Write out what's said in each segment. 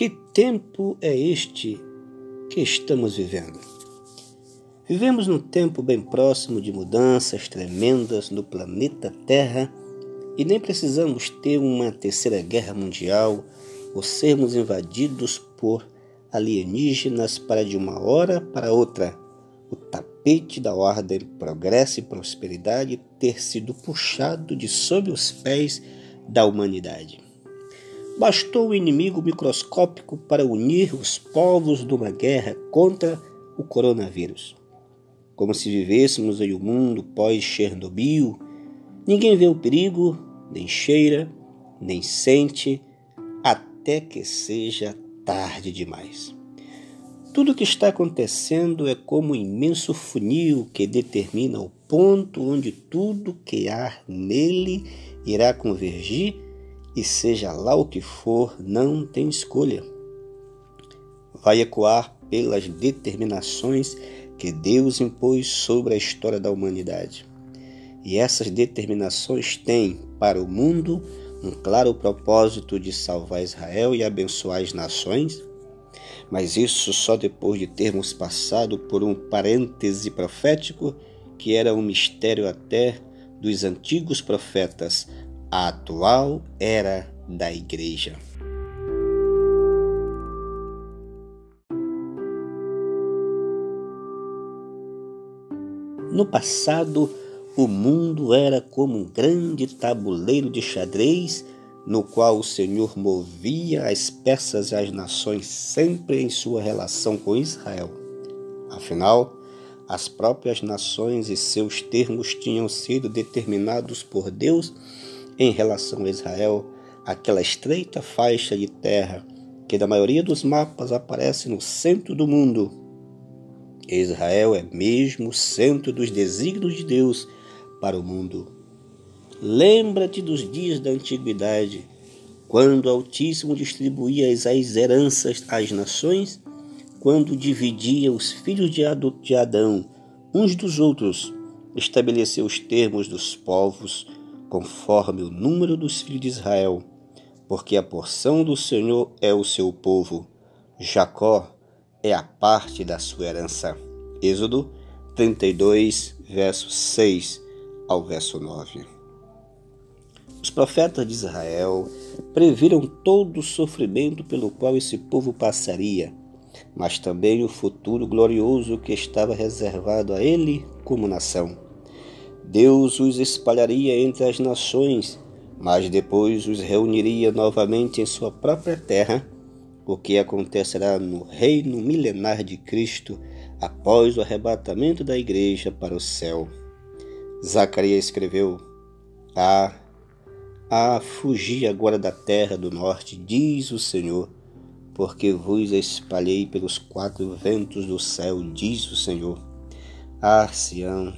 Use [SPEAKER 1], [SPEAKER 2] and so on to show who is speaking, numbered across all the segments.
[SPEAKER 1] Que tempo é este que estamos vivendo? Vivemos num tempo bem próximo de mudanças tremendas no planeta Terra e nem precisamos ter uma terceira guerra mundial ou sermos invadidos por alienígenas para de uma hora para outra o tapete da ordem, progresso e prosperidade ter sido puxado de sob os pés da humanidade. Bastou o inimigo microscópico para unir os povos numa guerra contra o coronavírus. Como se vivêssemos em um mundo pós-Chernobyl, ninguém vê o perigo, nem cheira, nem sente, até que seja tarde demais. Tudo o que está acontecendo é como um imenso funil que determina o ponto onde tudo que há nele irá convergir e seja lá o que for, não tem escolha. Vai ecoar pelas determinações que Deus impôs sobre a história da humanidade. E essas determinações têm para o mundo um claro propósito de salvar Israel e abençoar as nações mas isso só depois de termos passado por um parêntese profético que era um mistério até dos antigos profetas, a atual era da Igreja. No passado, o mundo era como um grande tabuleiro de xadrez no qual o Senhor movia as peças e as nações sempre em sua relação com Israel. Afinal, as próprias nações e seus termos tinham sido determinados por Deus em relação a Israel, aquela estreita faixa de terra que na maioria dos mapas aparece no centro do mundo. Israel é mesmo o centro dos desígnios de Deus para o mundo. Lembra-te dos dias da antiguidade, quando o Altíssimo distribuía as heranças às nações, quando dividia os filhos de Adão uns dos outros, estabeleceu os termos dos povos conforme o número dos filhos de Israel, porque a porção do Senhor é o seu povo, Jacó é a parte da sua herança. Êxodo 32, verso 6 ao verso 9. Os profetas de Israel previram todo o sofrimento pelo qual esse povo passaria, mas também o futuro glorioso que estava reservado a ele como nação. Deus os espalharia entre as nações, mas depois os reuniria novamente em sua própria terra, o que acontecerá no reino milenar de Cristo após o arrebatamento da igreja para o céu. Zacarias escreveu: Ah, ah, fugi agora da terra do norte, diz o Senhor, porque vos espalhei pelos quatro ventos do céu, diz o Senhor. Ah, Sião,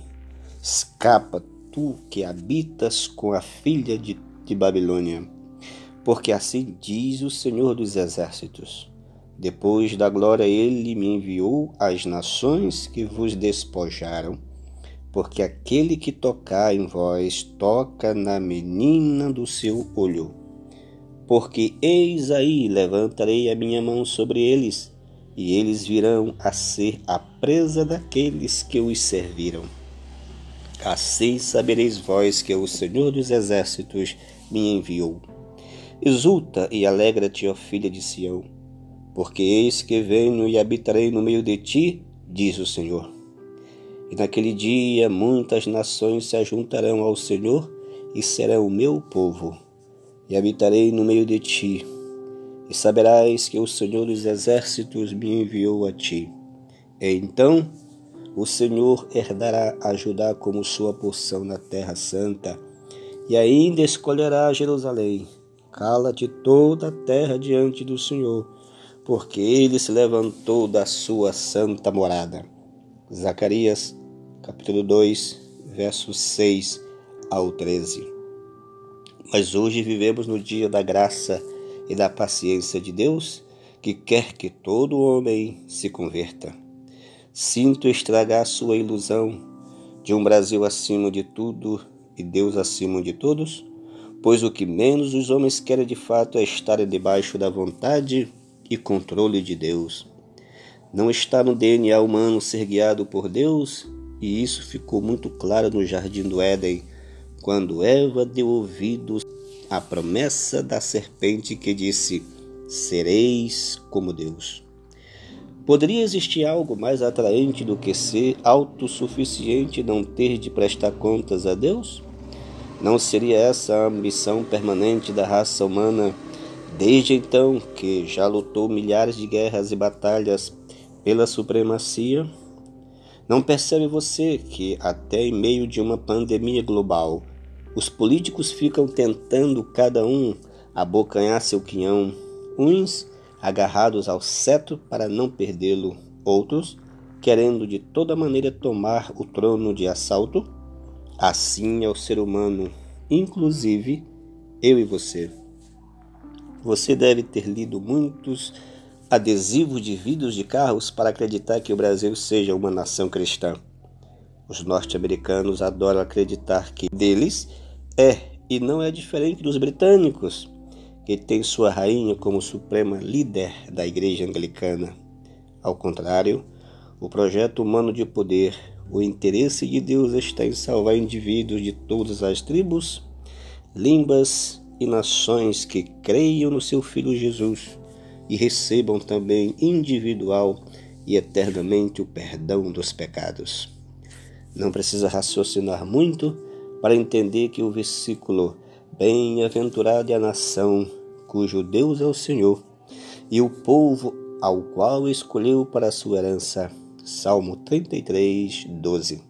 [SPEAKER 1] escapa tu que habitas com a filha de, de Babilônia, porque assim diz o Senhor dos exércitos. Depois da glória, ele me enviou às nações que vos despojaram porque aquele que tocar em vós toca na menina do seu olho. Porque eis aí levantarei a minha mão sobre eles, e eles virão a ser a presa daqueles que os serviram. Assim sabereis vós que o Senhor dos Exércitos me enviou. Exulta e alegra-te, ó filha de Sião, porque eis que venho e habitarei no meio de ti, diz o Senhor. E naquele dia muitas nações se ajuntarão ao Senhor e serão o meu povo. E habitarei no meio de ti. E saberás que o Senhor dos exércitos me enviou a ti. E então o Senhor herdará a Judá como sua porção na terra santa, e ainda escolherá Jerusalém. Cala-te toda a terra diante do Senhor, porque ele se levantou da sua santa morada. Zacarias capítulo 2, versos 6 ao 13. Mas hoje vivemos no dia da graça e da paciência de Deus, que quer que todo homem se converta. Sinto estragar sua ilusão de um Brasil acima de tudo e Deus acima de todos, pois o que menos os homens querem de fato é estar debaixo da vontade e controle de Deus. Não está no DNA humano ser guiado por Deus, e isso ficou muito claro no jardim do Éden, quando Eva deu ouvidos à promessa da serpente que disse: Sereis como Deus. Poderia existir algo mais atraente do que ser autossuficiente e não ter de prestar contas a Deus? Não seria essa a ambição permanente da raça humana desde então que já lutou milhares de guerras e batalhas pela supremacia? Não percebe você que, até em meio de uma pandemia global, os políticos ficam tentando cada um abocanhar seu quinhão, uns agarrados ao cetro para não perdê-lo, outros querendo de toda maneira tomar o trono de assalto? Assim é o ser humano, inclusive eu e você. Você deve ter lido muitos adesivos de vidros de carros para acreditar que o Brasil seja uma nação cristã. Os norte-americanos adoram acreditar que deles é e não é diferente dos britânicos que tem sua rainha como suprema líder da Igreja Anglicana. Ao contrário, o projeto humano de poder, o interesse de Deus está em salvar indivíduos de todas as tribos, línguas e nações que creiam no seu Filho Jesus e recebam também individual e eternamente o perdão dos pecados. Não precisa raciocinar muito para entender que o versículo Bem-aventurada é a nação cujo Deus é o Senhor, e o povo ao qual escolheu para sua herança. Salmo 33, 12.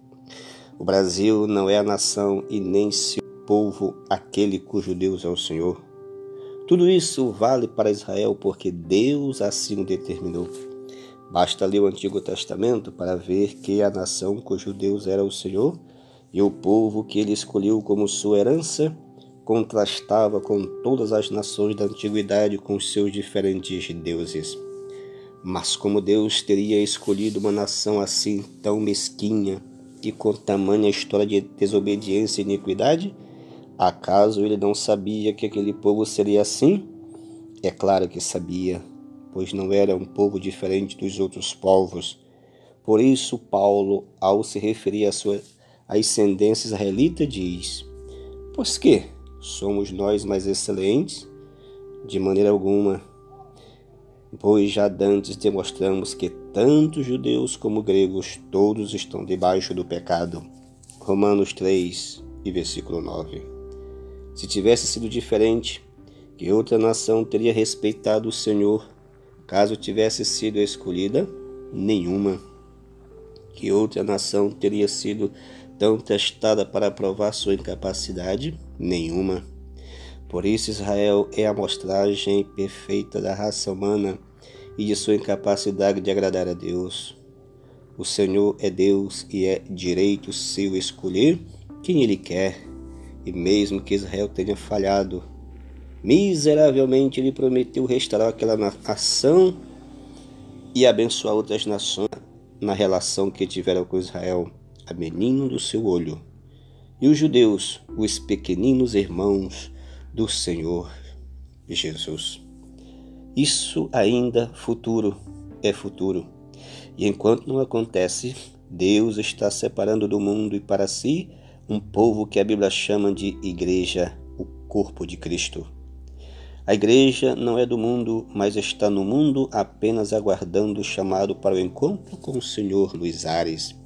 [SPEAKER 1] O Brasil não é a nação e nem seu povo aquele cujo Deus é o Senhor. Tudo isso vale para Israel porque Deus assim o determinou. Basta ler o Antigo Testamento para ver que a nação cujo Deus era o Senhor e o povo que ele escolheu como sua herança contrastava com todas as nações da antiguidade com seus diferentes deuses. Mas como Deus teria escolhido uma nação assim tão mesquinha e com tamanha história de desobediência e iniquidade? Acaso ele não sabia que aquele povo seria assim? É claro que sabia, pois não era um povo diferente dos outros povos. Por isso, Paulo, ao se referir à sua ascendência israelita, diz: Pois que, Somos nós mais excelentes? De maneira alguma, pois já dantes demonstramos que tanto judeus como gregos todos estão debaixo do pecado. Romanos 3 e versículo 9. Se tivesse sido diferente, que outra nação teria respeitado o Senhor, caso tivesse sido escolhida? Nenhuma. Que outra nação teria sido tão testada para provar sua incapacidade? Nenhuma. Por isso, Israel é a amostragem perfeita da raça humana e de sua incapacidade de agradar a Deus. O Senhor é Deus e é direito seu escolher quem Ele quer, e mesmo que Israel tenha falhado, miseravelmente Ele prometeu restaurar aquela nação e abençoar outras nações na relação que tiveram com Israel a menino do seu olho, e os judeus, os pequeninos irmãos do Senhor Jesus. Isso ainda futuro é futuro. E enquanto não acontece, Deus está separando do mundo e para si um povo que a Bíblia chama de igreja, o corpo de Cristo. A igreja não é do mundo, mas está no mundo apenas aguardando o chamado para o encontro com o Senhor Luiz Ares.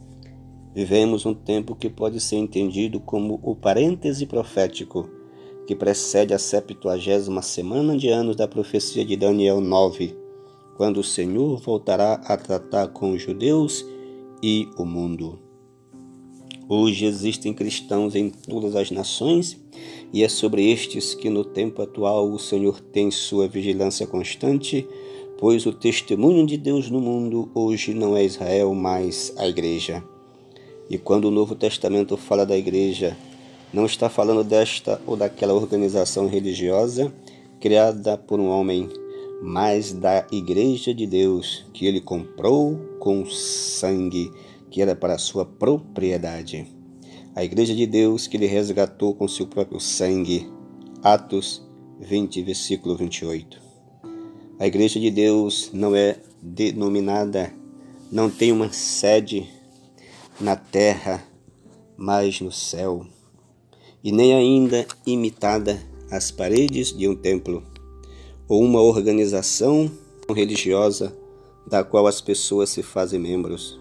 [SPEAKER 1] Vivemos um tempo que pode ser entendido como o parêntese profético que precede a septuagésima semana de anos da profecia de Daniel 9, quando o Senhor voltará a tratar com os judeus e o mundo. Hoje existem cristãos em todas as nações e é sobre estes que no tempo atual o Senhor tem sua vigilância constante, pois o testemunho de Deus no mundo hoje não é Israel, mas a igreja. E quando o Novo Testamento fala da igreja, não está falando desta ou daquela organização religiosa criada por um homem, mas da igreja de Deus que ele comprou com sangue, que era para sua propriedade. A igreja de Deus que ele resgatou com seu próprio sangue. Atos 20, versículo 28. A Igreja de Deus não é denominada, não tem uma sede na terra, mas no céu, e nem ainda imitada as paredes de um templo ou uma organização religiosa da qual as pessoas se fazem membros.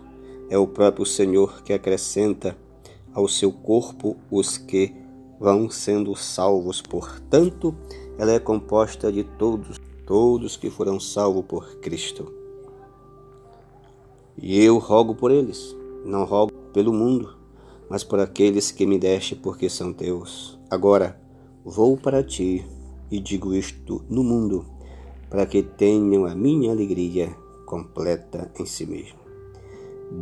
[SPEAKER 1] É o próprio Senhor que acrescenta ao seu corpo os que vão sendo salvos. Portanto, ela é composta de todos todos que foram salvos por Cristo. E eu rogo por eles, não rogo pelo mundo, mas por aqueles que me deste, porque são teus. Agora vou para ti e digo isto no mundo, para que tenham a minha alegria completa em si mesmo.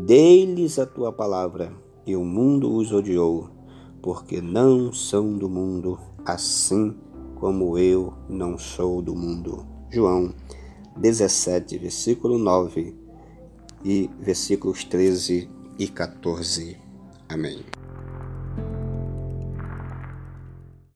[SPEAKER 1] Dei-lhes a tua palavra, e o mundo os odiou, porque não são do mundo, assim como eu não sou do mundo. João 17, versículo 9 e versículos 13 e 14. Amém.